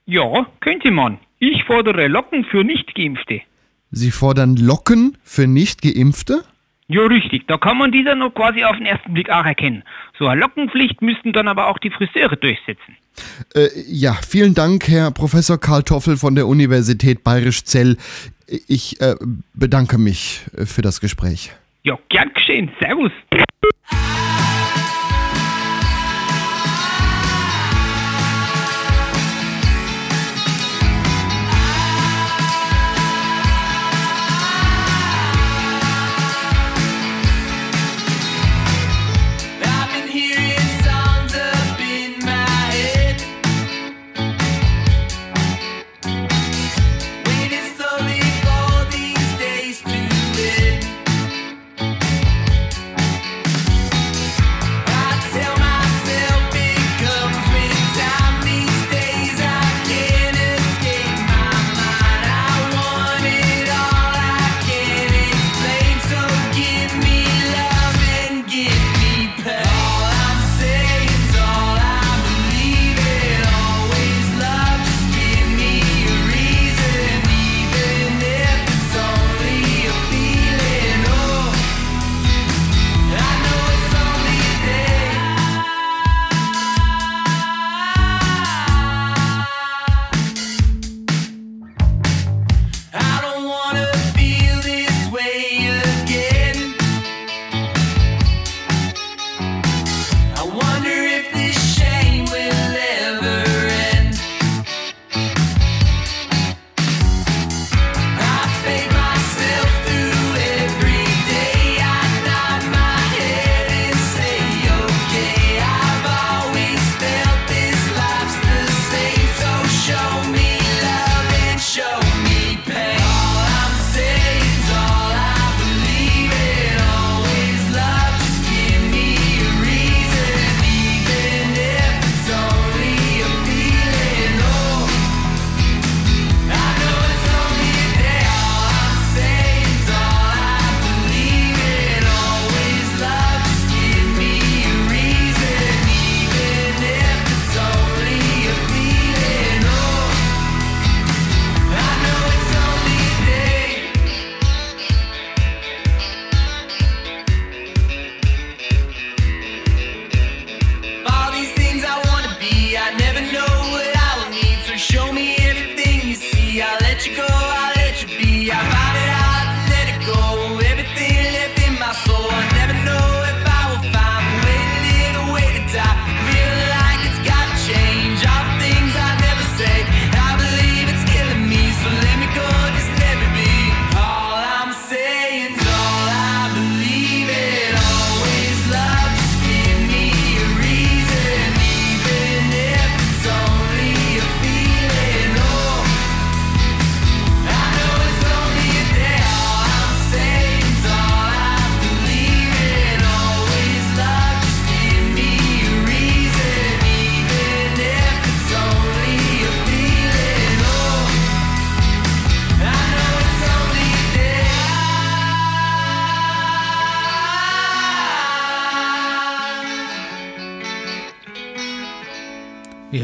Ja, könnte man. Ich fordere Locken für Nicht-Geimpfte. Sie fordern Locken für Nicht-Geimpfte? Ja, richtig. Da kann man die dann noch quasi auf den ersten Blick auch erkennen. So eine Lockenpflicht müssten dann aber auch die Friseure durchsetzen. Äh, ja, vielen Dank, Herr Professor Karl Toffel von der Universität Bayerisch-Zell. Ich äh, bedanke mich äh, für das Gespräch. Ja, gern geschehen. Servus.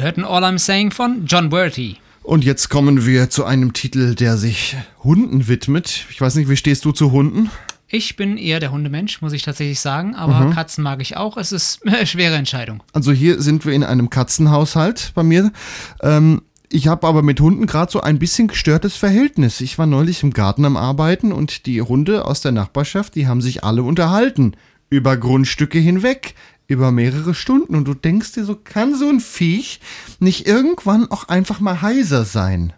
Hörten All I'm Saying von John Bertie. Und jetzt kommen wir zu einem Titel, der sich Hunden widmet. Ich weiß nicht, wie stehst du zu Hunden? Ich bin eher der Hundemensch, muss ich tatsächlich sagen, aber Mhm. Katzen mag ich auch. Es ist eine schwere Entscheidung. Also hier sind wir in einem Katzenhaushalt bei mir. Ähm, ich habe aber mit Hunden gerade so ein bisschen gestörtes Verhältnis. Ich war neulich im Garten am Arbeiten und die Hunde aus der Nachbarschaft, die haben sich alle unterhalten. Über Grundstücke hinweg. Über mehrere Stunden. Und du denkst dir so, kann so ein Viech nicht irgendwann auch einfach mal heiser sein?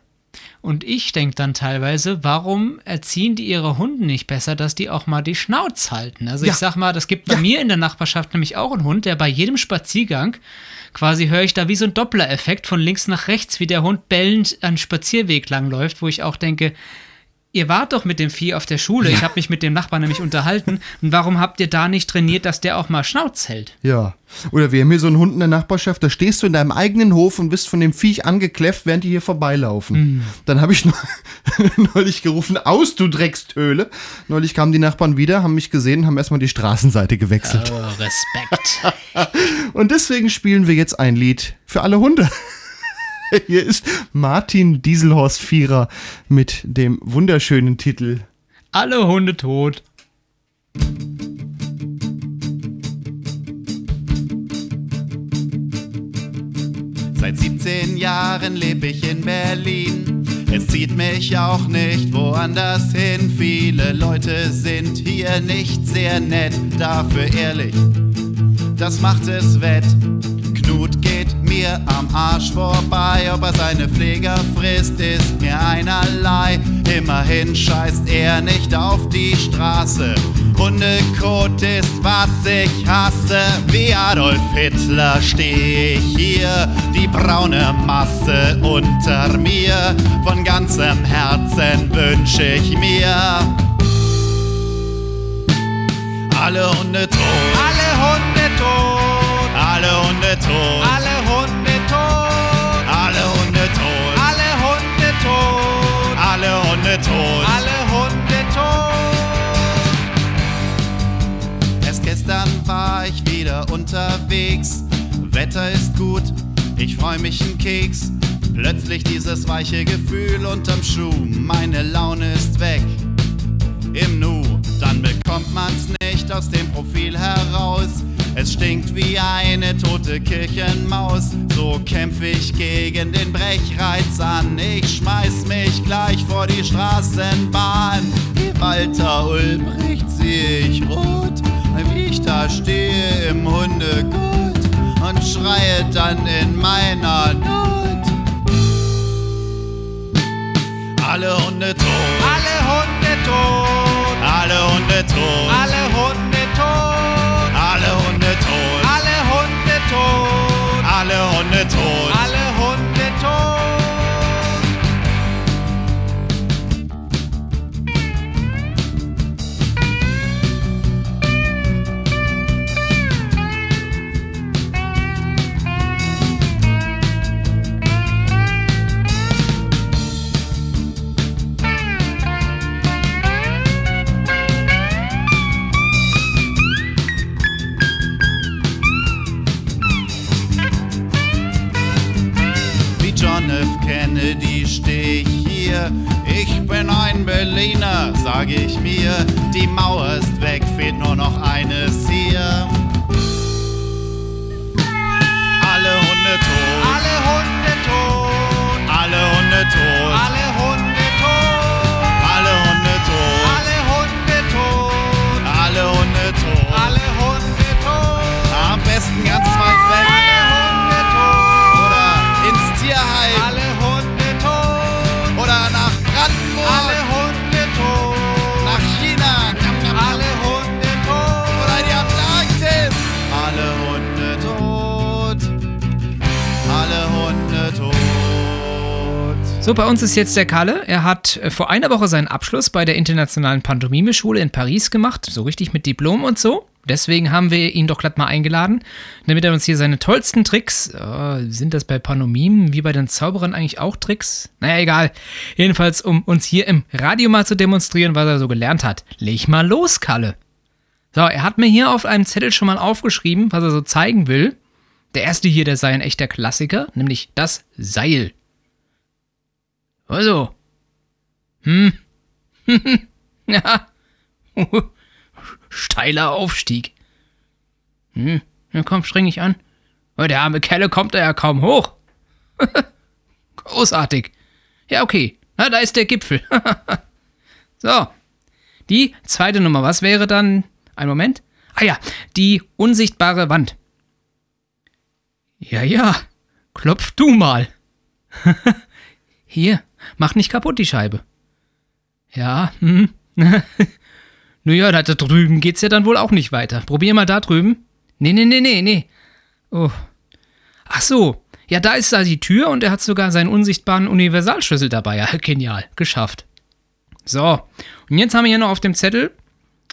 Und ich denke dann teilweise, warum erziehen die ihre Hunde nicht besser, dass die auch mal die Schnauze halten? Also Ja. ich sag mal, das gibt bei mir in der Nachbarschaft nämlich auch einen Hund, der bei jedem Spaziergang, quasi höre ich da wie so ein Doppler-Effekt von links nach rechts, wie der Hund bellend einen Spazierweg lang läuft, wo ich auch denke, ihr wart doch mit dem Vieh auf der Schule, ich habe mich mit dem Nachbarn nämlich unterhalten, und warum habt ihr da nicht trainiert, dass der auch mal Schnauz hält? Ja. Oder wir haben hier so einen Hund in der Nachbarschaft, da stehst du in deinem eigenen Hof und bist von dem Viech angekläfft, während die hier vorbeilaufen. Dann habe ich neu- neulich gerufen, aus, du Dreckstöle. Neulich kamen die Nachbarn wieder, haben mich gesehen, haben erstmal die Straßenseite gewechselt. Oh, Respekt. Und deswegen spielen wir jetzt ein Lied für alle Hunde. Hier ist Martin Dieselhorst Vierer mit dem wunderschönen Titel Alle Hunde tot. Seit 17 Jahren lebe ich in Berlin. Es zieht mich auch nicht woanders hin. Viele Leute sind hier nicht sehr nett, dafür ehrlich. Das macht es wett. Mir am Arsch vorbei, ob er seine Pfleger frisst, ist mir einerlei. Immerhin scheißt er nicht auf die Straße. Hundekot ist, was ich hasse. Wie Adolf Hitler steh ich hier, die braune Masse unter mir. Von ganzem Herzen wünsch ich mir alle Hunde tot. Alle Hunde tot. Alle Hunde tot. Alle Hunde tot. Alle Hunde tot. Erst gestern war ich wieder unterwegs. Wetter ist gut, ich freu mich einen Keks. Plötzlich dieses weiche Gefühl unterm Schuh. Meine Laune ist weg im Nu. Dann bekommt man's nicht aus dem Profil heraus. Es stinkt wie eine tote Kirchenmaus. So kämpf ich gegen den Brechreiz an. Ich schmeiß mich gleich vor die Straßenbahn. Wie Walter Ulbricht seh ich rot, wie ich da stehe im Hundegut und schreie dann in meiner Not. Alle Hunde tot. Alle Hunde tot. Alle Hunde tot. Alle Hunde Todd. So, bei uns ist jetzt der Kalle. Er hat äh, vor einer Woche seinen Abschluss bei der Internationalen Pantomime-Schule in Paris gemacht. So richtig mit Diplom und so. Deswegen haben wir ihn doch glatt mal eingeladen, damit er uns hier seine tollsten Tricks, äh, sind das bei Pantomimen wie bei den Zauberern eigentlich auch Tricks? Naja, egal. Jedenfalls, um uns hier im Radio mal zu demonstrieren, was er so gelernt hat. Leg mal los, Kalle. So, er hat mir hier auf einem Zettel schon mal aufgeschrieben, was er so zeigen will. Der erste hier, der sei ein echter Klassiker, nämlich das Seil. Also. Hm. ja. Steiler Aufstieg. Hm. Na komm, streng ich an. Oh, der arme Kelle kommt da ja kaum hoch. Großartig. Ja, okay. Na, da ist der Gipfel. so. Die zweite Nummer, was wäre dann? Ein Moment. Ah ja, die unsichtbare Wand. Ja, ja. Klopf du mal. Hier, mach nicht kaputt die Scheibe. Ja, hm. Naja, da drüben geht's ja dann wohl auch nicht weiter. Probier mal da drüben. Nee, nee, nee, nee, nee. Oh. Ach so. Ja, da ist da die Tür und er hat sogar seinen unsichtbaren Universalschlüssel dabei. Ja, genial. Geschafft. So. Und jetzt haben wir hier noch auf dem Zettel,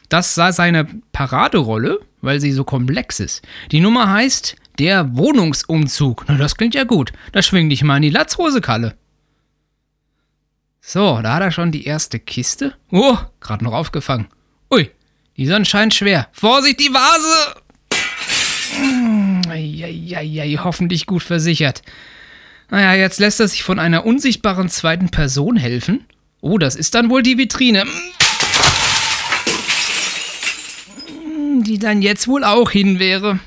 das sei seine Paraderolle, weil sie so komplex ist. Die Nummer heißt der Wohnungsumzug. Na, das klingt ja gut. Da schwing dich mal in die Latzhose, Kalle. So, da hat er schon die erste Kiste. Oh, gerade noch aufgefangen. Ui, die ist anscheinend schwer. Vorsicht, die Vase! Eieiei, hoffentlich gut versichert. Naja, jetzt lässt er sich von einer unsichtbaren zweiten Person helfen. Oh, das ist dann wohl die Vitrine. Die dann jetzt wohl auch hin wäre.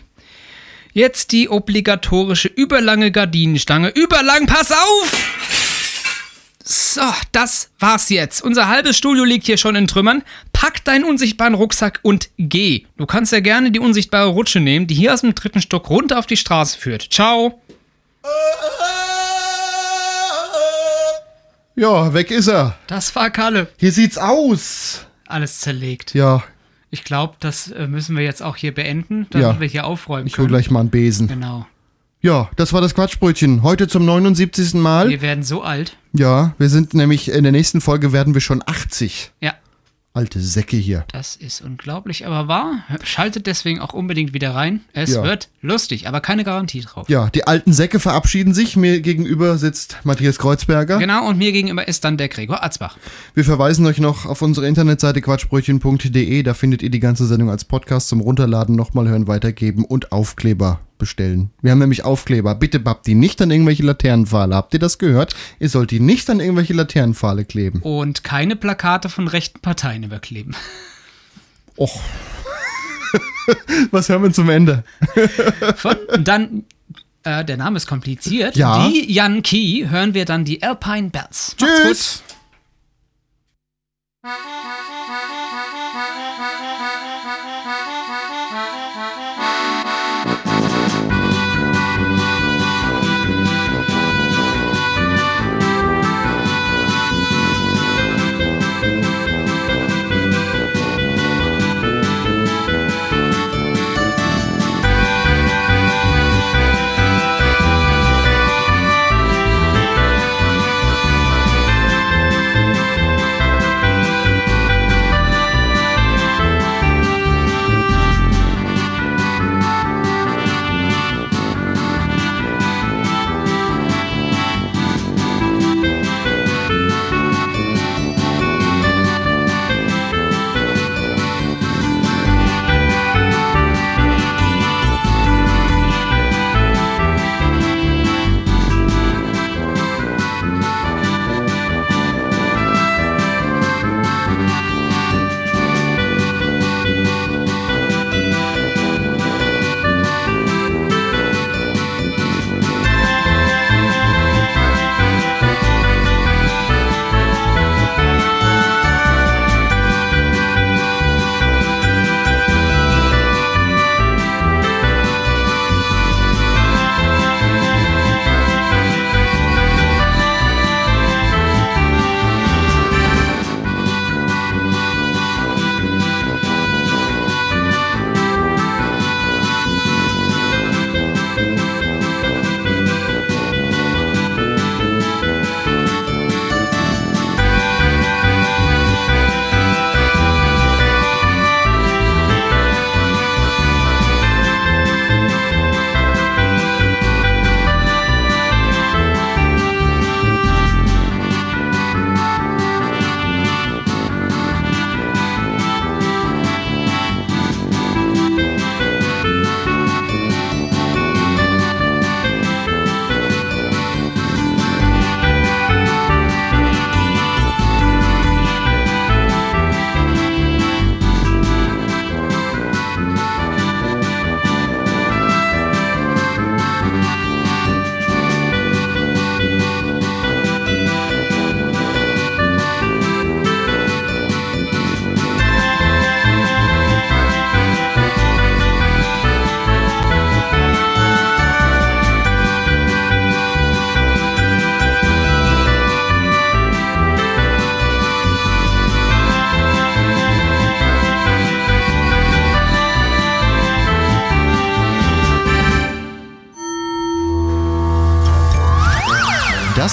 Jetzt die obligatorische überlange Gardinenstange. Überlang, pass auf! So, das war's jetzt. Unser halbes Studio liegt hier schon in Trümmern. Pack deinen unsichtbaren Rucksack und geh. Du kannst ja gerne die unsichtbare Rutsche nehmen, die hier aus dem dritten Stock runter auf die Straße führt. Ciao. Ja, weg ist er. Das war Kalle. Hier sieht's aus. Alles zerlegt. Ja, Ich glaube, das äh, müssen wir jetzt auch hier beenden, damit Ja. wir hier aufräumen ich hol können. gleich mal einen Besen. Genau. Ja, das war das Quatschbrötchen. Heute zum 79. Mal. Wir werden so alt. Ja, wir sind nämlich in der nächsten Folge werden wir schon 80. Ja. Alte Säcke hier. Das ist unglaublich, aber wahr. Schaltet deswegen auch unbedingt wieder rein. Es Ja. wird lustig, aber keine Garantie drauf. Ja, die alten Säcke verabschieden sich. Mir gegenüber sitzt Matthias Kreuzberger. Genau, und mir gegenüber ist dann der Gregor Atzbach. Wir verweisen euch noch auf unsere Internetseite quatschbrötchen.de. Da findet ihr die ganze Sendung als Podcast zum Runterladen, nochmal hören, weitergeben und Aufkleber bestellen. Wir haben nämlich Aufkleber. Bitte babbt die nicht an irgendwelche Laternenpfahle. Habt ihr das gehört? Ihr sollt die nicht an irgendwelche Laternenpfahle kleben. Und keine Plakate von rechten Parteien überkleben. Och. Was hören wir zum Ende? Von dann, äh, der Name ist kompliziert. Ja. Die Yankee hören wir dann die Alpine Bells. Macht's Tschüss. Thank